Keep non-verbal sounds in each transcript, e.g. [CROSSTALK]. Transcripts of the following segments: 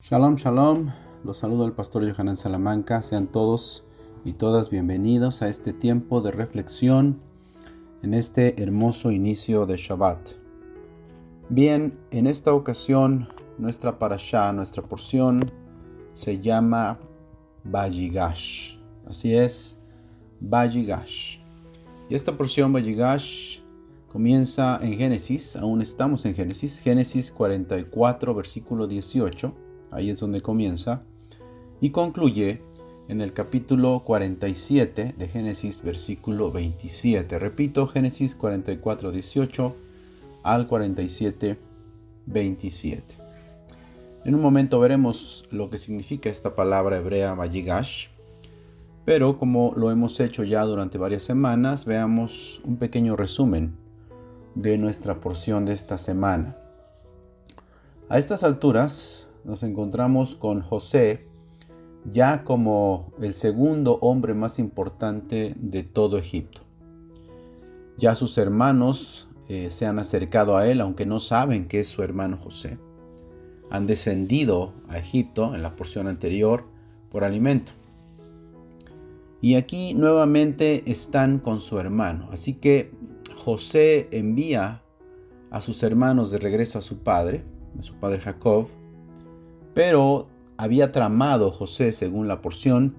Shalom, shalom. Los saludo el pastor Johanan Salamanca. Sean todos y todas bienvenidos a este tiempo de reflexión en este hermoso inicio de Shabbat. Bien, en esta ocasión nuestra parashá, nuestra porción se llama Bayigash. Así es, Bayigash. Y esta porción Bayigash comienza en Génesis, aún estamos en Génesis, Génesis 44, versículo 18 ahí es donde comienza, y concluye en el capítulo 47 de Génesis, versículo 27. Repito, Génesis 44, 18 al 47, 27. En un momento veremos lo que significa esta palabra hebrea Vayigash, pero como lo hemos hecho ya durante varias semanas, veamos un pequeño resumen de nuestra porción de esta semana. A estas alturas, nos encontramos con José ya como el segundo hombre más importante de todo Egipto. Ya sus hermanos eh, se han acercado a él, aunque no saben que es su hermano José. Han descendido a Egipto en la porción anterior por alimento. Y aquí nuevamente están con su hermano. Así que José envía a sus hermanos de regreso a su padre, a su padre Jacob, pero había tramado José, según la porción,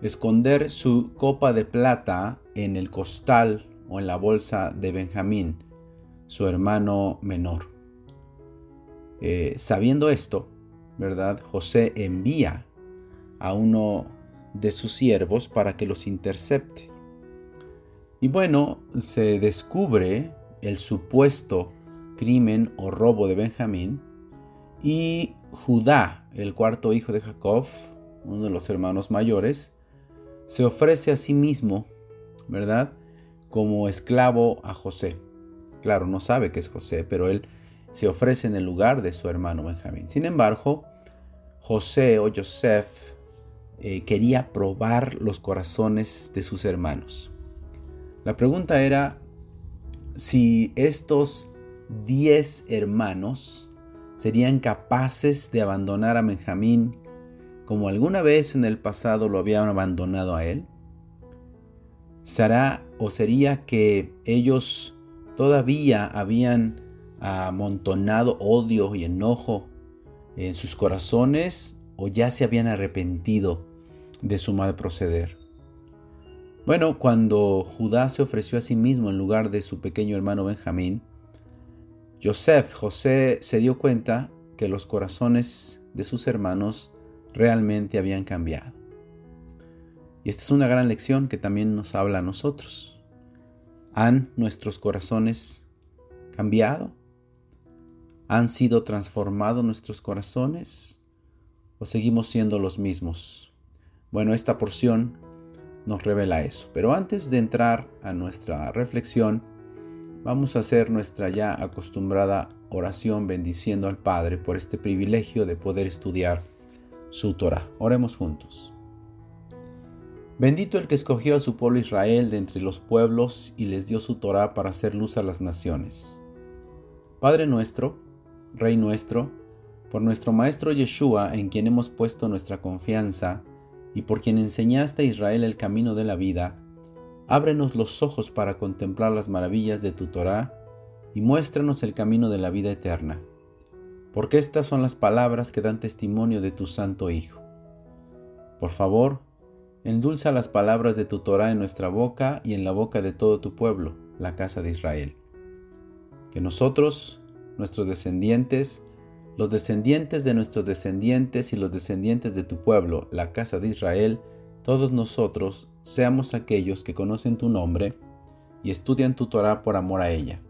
esconder su copa de plata en el costal o en la bolsa de Benjamín, su hermano menor. Eh, sabiendo esto, ¿verdad? José envía a uno de sus siervos para que los intercepte. Y bueno, se descubre el supuesto crimen o robo de Benjamín y Judá, el cuarto hijo de Jacob, uno de los hermanos mayores, se ofrece a sí mismo, ¿verdad? Como esclavo a José. Claro, no sabe que es José, pero él se ofrece en el lugar de su hermano Benjamín. Sin embargo, José o Joseph eh, quería probar los corazones de sus hermanos. La pregunta era si estos diez hermanos serían capaces de abandonar a Benjamín como alguna vez en el pasado lo habían abandonado a él? ¿Será o sería que ellos todavía habían amontonado odio y enojo en sus corazones o ya se habían arrepentido de su mal proceder? Bueno, cuando Judá se ofreció a sí mismo en lugar de su pequeño hermano Benjamín, Joseph, José, se dio cuenta que los corazones de sus hermanos realmente habían cambiado. Y esta es una gran lección que también nos habla a nosotros. ¿Han nuestros corazones cambiado? ¿Han sido transformados nuestros corazones? ¿O seguimos siendo los mismos? Bueno, esta porción nos revela eso. Pero antes de entrar a nuestra reflexión, Vamos a hacer nuestra ya acostumbrada oración bendiciendo al Padre por este privilegio de poder estudiar su Torah. Oremos juntos. Bendito el que escogió a su pueblo Israel de entre los pueblos y les dio su Torah para hacer luz a las naciones. Padre nuestro, Rey nuestro, por nuestro Maestro Yeshua en quien hemos puesto nuestra confianza y por quien enseñaste a Israel el camino de la vida, Ábrenos los ojos para contemplar las maravillas de tu Torah y muéstranos el camino de la vida eterna, porque estas son las palabras que dan testimonio de tu Santo Hijo. Por favor, endulza las palabras de tu Torah en nuestra boca y en la boca de todo tu pueblo, la casa de Israel. Que nosotros, nuestros descendientes, los descendientes de nuestros descendientes y los descendientes de tu pueblo, la casa de Israel, todos nosotros seamos aquellos que conocen tu nombre y estudian tu Torah por amor a ella.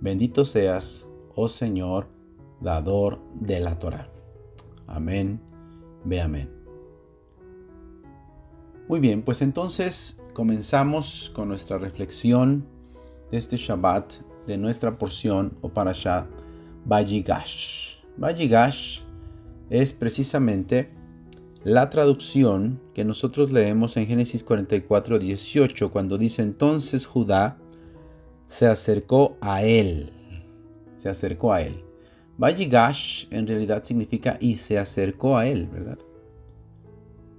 Bendito seas, oh Señor, dador de la Torah. Amén. Ve amén. Muy bien, pues entonces comenzamos con nuestra reflexión de este Shabbat de nuestra porción o parashat Vayigash. Vayigash es precisamente la traducción que nosotros leemos en Génesis 44, 18, cuando dice entonces Judá se acercó a él, se acercó a él. Vayigash en realidad significa y se acercó a él, ¿verdad?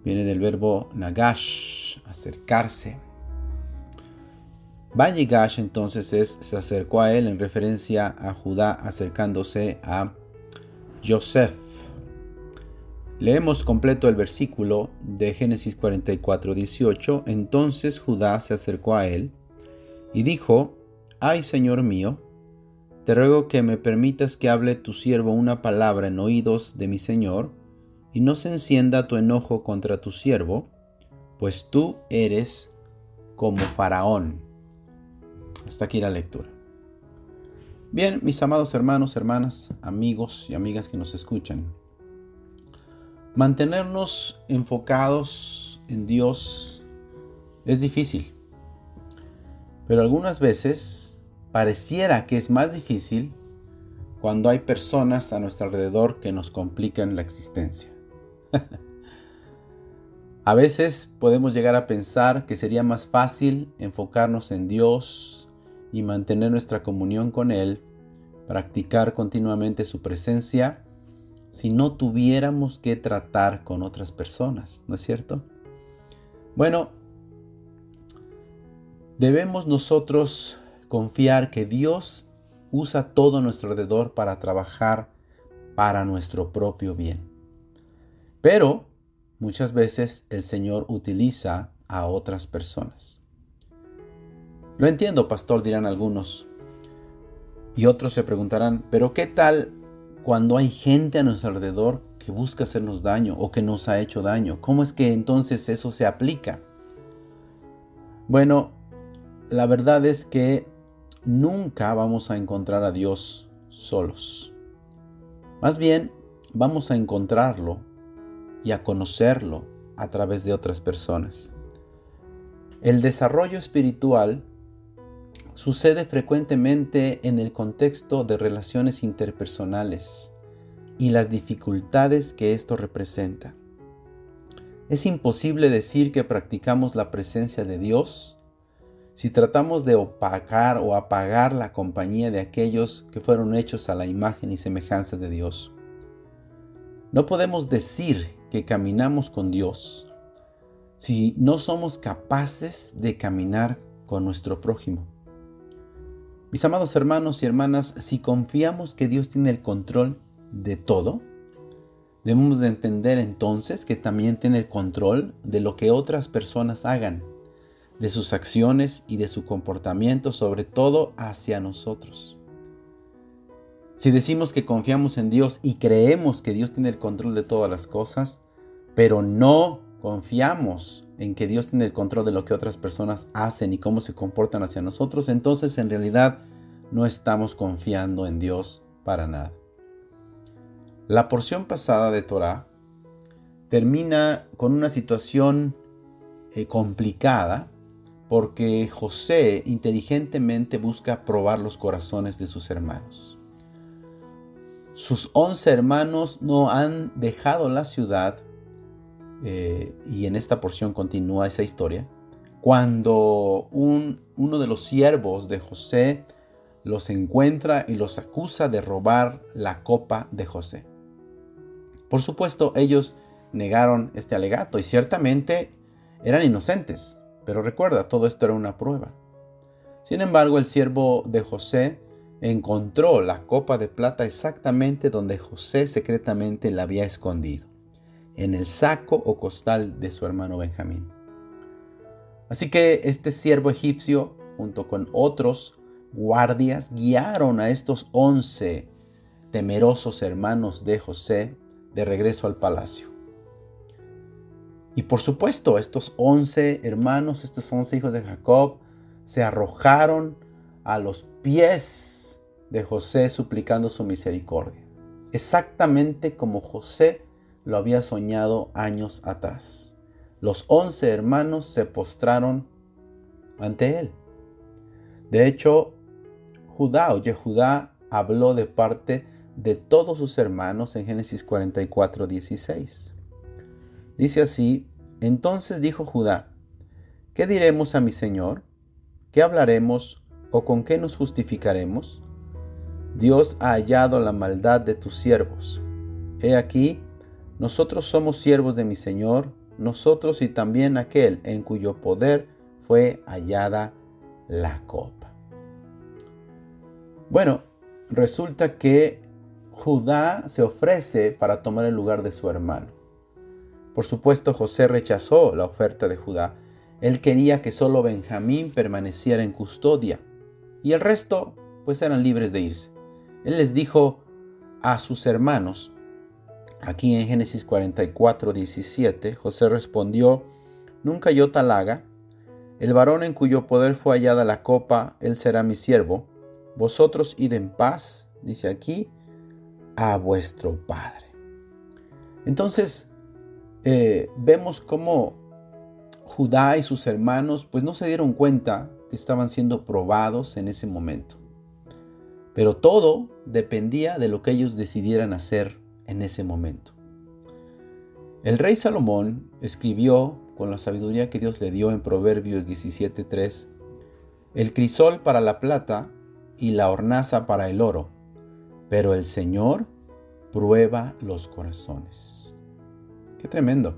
Viene del verbo nagash, acercarse. Vayigash entonces es se acercó a él en referencia a Judá acercándose a Joseph. Leemos completo el versículo de Génesis 44, 18. Entonces Judá se acercó a él y dijo, Ay Señor mío, te ruego que me permitas que hable tu siervo una palabra en oídos de mi Señor, y no se encienda tu enojo contra tu siervo, pues tú eres como Faraón. Hasta aquí la lectura. Bien, mis amados hermanos, hermanas, amigos y amigas que nos escuchan, mantenernos enfocados en Dios es difícil, pero algunas veces pareciera que es más difícil cuando hay personas a nuestro alrededor que nos complican la existencia. [LAUGHS] a veces podemos llegar a pensar que sería más fácil enfocarnos en Dios y mantener nuestra comunión con Él, practicar continuamente su presencia, si no tuviéramos que tratar con otras personas, ¿no es cierto? Bueno, debemos nosotros confiar que Dios usa todo nuestro alrededor para trabajar para nuestro propio bien. Pero muchas veces el Señor utiliza a otras personas. Lo entiendo, pastor, dirán algunos. Y otros se preguntarán, pero ¿qué tal cuando hay gente a nuestro alrededor que busca hacernos daño o que nos ha hecho daño? ¿Cómo es que entonces eso se aplica? Bueno, la verdad es que nunca vamos a encontrar a Dios solos. Más bien, vamos a encontrarlo y a conocerlo a través de otras personas. El desarrollo espiritual sucede frecuentemente en el contexto de relaciones interpersonales y las dificultades que esto representa. Es imposible decir que practicamos la presencia de Dios si tratamos de opacar o apagar la compañía de aquellos que fueron hechos a la imagen y semejanza de Dios. No podemos decir que caminamos con Dios si no somos capaces de caminar con nuestro prójimo. Mis amados hermanos y hermanas, si confiamos que Dios tiene el control de todo, debemos de entender entonces que también tiene el control de lo que otras personas hagan de sus acciones y de su comportamiento, sobre todo hacia nosotros. Si decimos que confiamos en Dios y creemos que Dios tiene el control de todas las cosas, pero no confiamos en que Dios tiene el control de lo que otras personas hacen y cómo se comportan hacia nosotros, entonces en realidad no estamos confiando en Dios para nada. La porción pasada de Torah termina con una situación eh, complicada porque José inteligentemente busca probar los corazones de sus hermanos. Sus once hermanos no han dejado la ciudad, eh, y en esta porción continúa esa historia, cuando uno de los siervos de José los encuentra y los acusa de robar la copa de José. Por supuesto, ellos negaron este alegato y ciertamente eran inocentes. Pero recuerda, todo esto era una prueba. Sin embargo, el siervo de José encontró la copa de plata exactamente donde José secretamente la había escondido, en el saco o costal de su hermano Benjamín. Así que este siervo egipcio, junto con otros guardias, guiaron a estos once temerosos hermanos de José de regreso al palacio. Y por supuesto, estos once hermanos, estos once hijos de Jacob, se arrojaron a los pies de José suplicando su misericordia. Exactamente como José lo había soñado años atrás. Los once hermanos se postraron ante él. De hecho, Judá o Yehudá habló de parte de todos sus hermanos en Génesis 44, 16. Dice así, entonces dijo Judá, ¿qué diremos a mi Señor? ¿Qué hablaremos o con qué nos justificaremos? Dios ha hallado la maldad de tus siervos. He aquí, nosotros somos siervos de mi Señor, nosotros y también aquel en cuyo poder fue hallada la copa. Bueno, resulta que Judá se ofrece para tomar el lugar de su hermano. Por supuesto, José rechazó la oferta de Judá. Él quería que solo Benjamín permaneciera en custodia y el resto pues eran libres de irse. Él les dijo a sus hermanos, aquí en Génesis 44, 17, José respondió, Nunca yo tal haga, el varón en cuyo poder fue hallada la copa, él será mi siervo, vosotros id en paz, dice aquí, a vuestro Padre. Entonces, eh, vemos cómo Judá y sus hermanos pues no se dieron cuenta que estaban siendo probados en ese momento. Pero todo dependía de lo que ellos decidieran hacer en ese momento. El rey Salomón escribió con la sabiduría que Dios le dio en Proverbios 17:3, el crisol para la plata y la hornaza para el oro, pero el Señor prueba los corazones. Qué tremendo.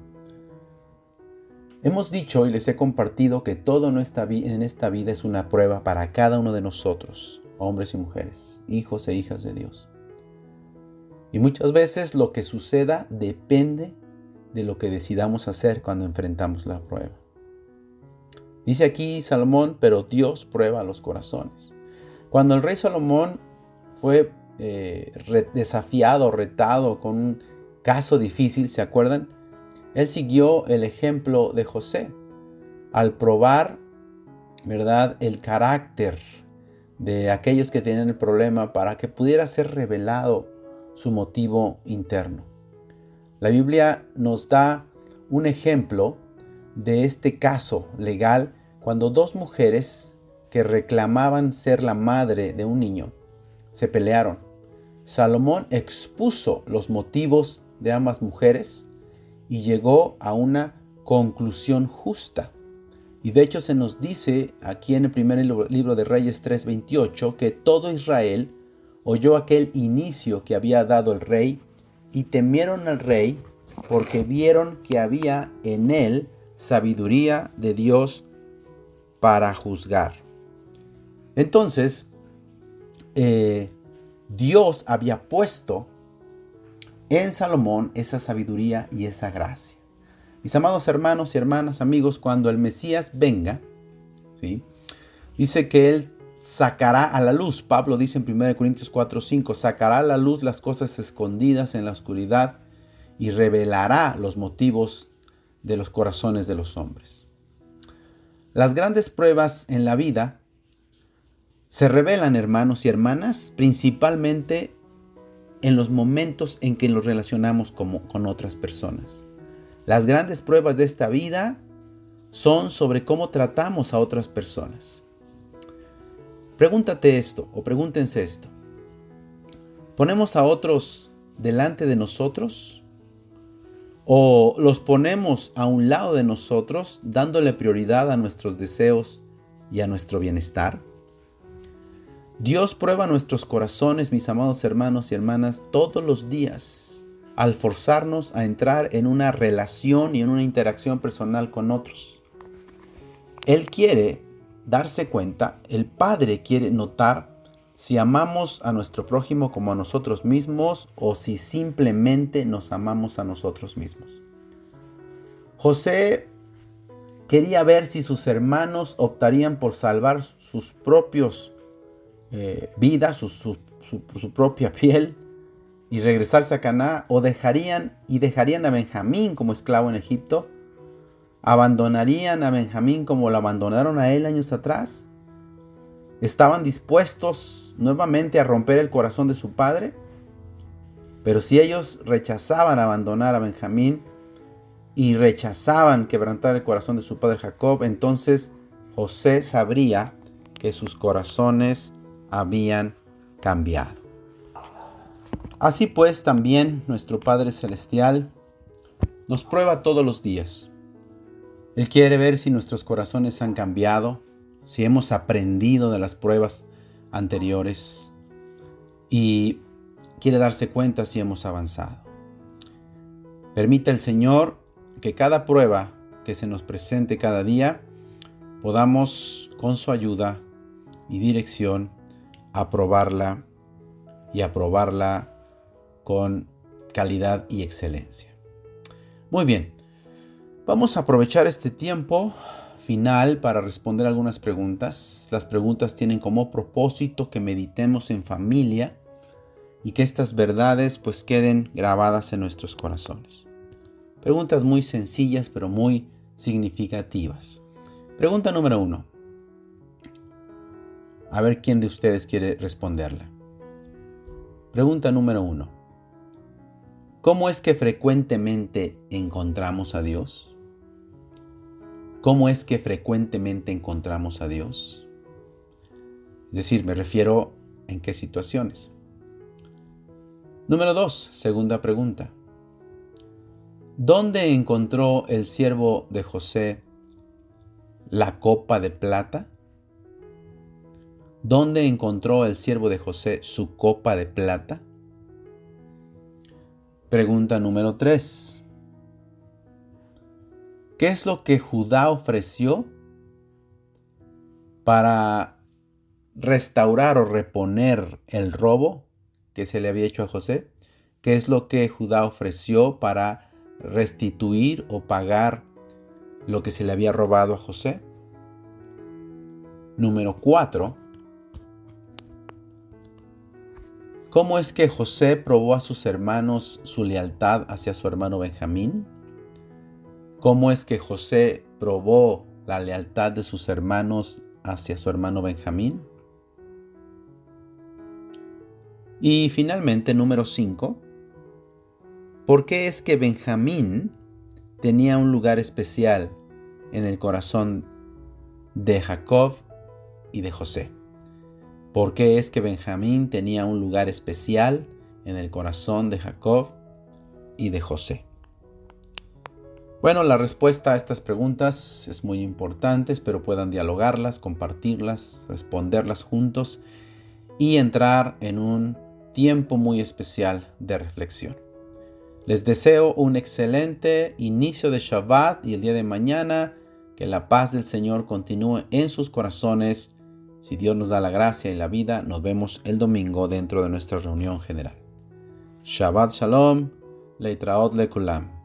Hemos dicho y les he compartido que todo en esta, vida es una prueba para cada uno de nosotros, hombres y mujeres, hijos e hijas de Dios. Y muchas veces lo que suceda depende de lo que decidamos hacer cuando enfrentamos la prueba. Dice aquí Salomón, pero Dios prueba los corazones. Cuando el rey Salomón fue eh, desafiado, retado con un caso difícil, ¿se acuerdan? Él siguió el ejemplo de José al probar, ¿verdad?, el carácter de aquellos que tenían el problema para que pudiera ser revelado su motivo interno. La Biblia nos da un ejemplo de este caso legal cuando dos mujeres que reclamaban ser la madre de un niño se pelearon. Salomón expuso los motivos de ambas mujeres y llegó a una conclusión justa. Y de hecho se nos dice aquí en el primer libro de Reyes 3:28 que todo Israel oyó aquel inicio que había dado el rey y temieron al rey porque vieron que había en él sabiduría de Dios para juzgar. Entonces, eh, Dios había puesto en Salomón esa sabiduría y esa gracia. Mis amados hermanos y hermanas, amigos, cuando el Mesías venga, ¿sí? dice que Él sacará a la luz, Pablo dice en 1 Corintios 4, 5, sacará a la luz las cosas escondidas en la oscuridad y revelará los motivos de los corazones de los hombres. Las grandes pruebas en la vida se revelan, hermanos y hermanas, principalmente en los momentos en que nos relacionamos con otras personas. Las grandes pruebas de esta vida son sobre cómo tratamos a otras personas. Pregúntate esto o pregúntense esto. ¿Ponemos a otros delante de nosotros? ¿O los ponemos a un lado de nosotros dándole prioridad a nuestros deseos y a nuestro bienestar? Dios prueba nuestros corazones, mis amados hermanos y hermanas, todos los días al forzarnos a entrar en una relación y en una interacción personal con otros. Él quiere darse cuenta, el Padre quiere notar si amamos a nuestro prójimo como a nosotros mismos o si simplemente nos amamos a nosotros mismos. José quería ver si sus hermanos optarían por salvar sus propios eh, vida, su, propia piel y regresarse a Caná o dejarían y dejarían a Benjamín como esclavo en Egipto, abandonarían a Benjamín como lo abandonaron a él años atrás, estaban dispuestos nuevamente a romper el corazón de su padre, pero si ellos rechazaban abandonar a Benjamín y rechazaban quebrantar el corazón de su padre Jacob, entonces José sabría que sus corazones habían cambiado. Así pues también nuestro Padre Celestial nos prueba todos los días. Él quiere ver si nuestros corazones han cambiado, si hemos aprendido de las pruebas anteriores. y quiere darse cuenta si hemos avanzado. Permita el Señor que cada prueba que se nos presente cada día podamos con su ayuda y dirección aprobarla y aprobarla con calidad y excelencia. Muy bien, vamos a aprovechar este tiempo final para responder algunas preguntas. Las preguntas tienen como propósito que meditemos en familia y que estas verdades pues queden grabadas en nuestros corazones. Preguntas muy sencillas pero muy significativas. Pregunta número uno. A ver quién de ustedes quiere responderla. Pregunta número uno. ¿Cómo es que frecuentemente encontramos a Dios? ¿Cómo es que frecuentemente encontramos a Dios? Es decir, me refiero en qué situaciones. Número 2, segunda pregunta. ¿Dónde encontró el siervo de José la copa de plata? ¿Dónde encontró el siervo de José su copa de plata? Pregunta número 3. ¿Qué es lo que Judá ofreció para restaurar o reponer el robo que se le había hecho a José? ¿Qué es lo que Judá ofreció para restituir o pagar lo que se le había robado a José? Número 4. ¿Cómo es que José probó a sus hermanos su lealtad hacia su hermano Benjamín? Cómo es que José probó la lealtad de sus hermanos hacia su hermano Benjamín. Y finalmente, número 5, ¿por qué es que Benjamín tenía un lugar especial en el corazón de Jacob y de José? ¿Por qué es que Benjamín tenía un lugar especial en el corazón de Jacob y de José? Bueno, la respuesta a estas preguntas es muy importante, espero puedan dialogarlas, compartirlas, responderlas juntos y entrar en un tiempo muy especial de reflexión. Les deseo un excelente inicio de Shabbat y el día de mañana que la paz del Señor continúe en sus corazones. Si Dios nos da la gracia y la vida, nos vemos el domingo dentro de nuestra reunión general. Shabbat Shalom, Leitraot Lekulam.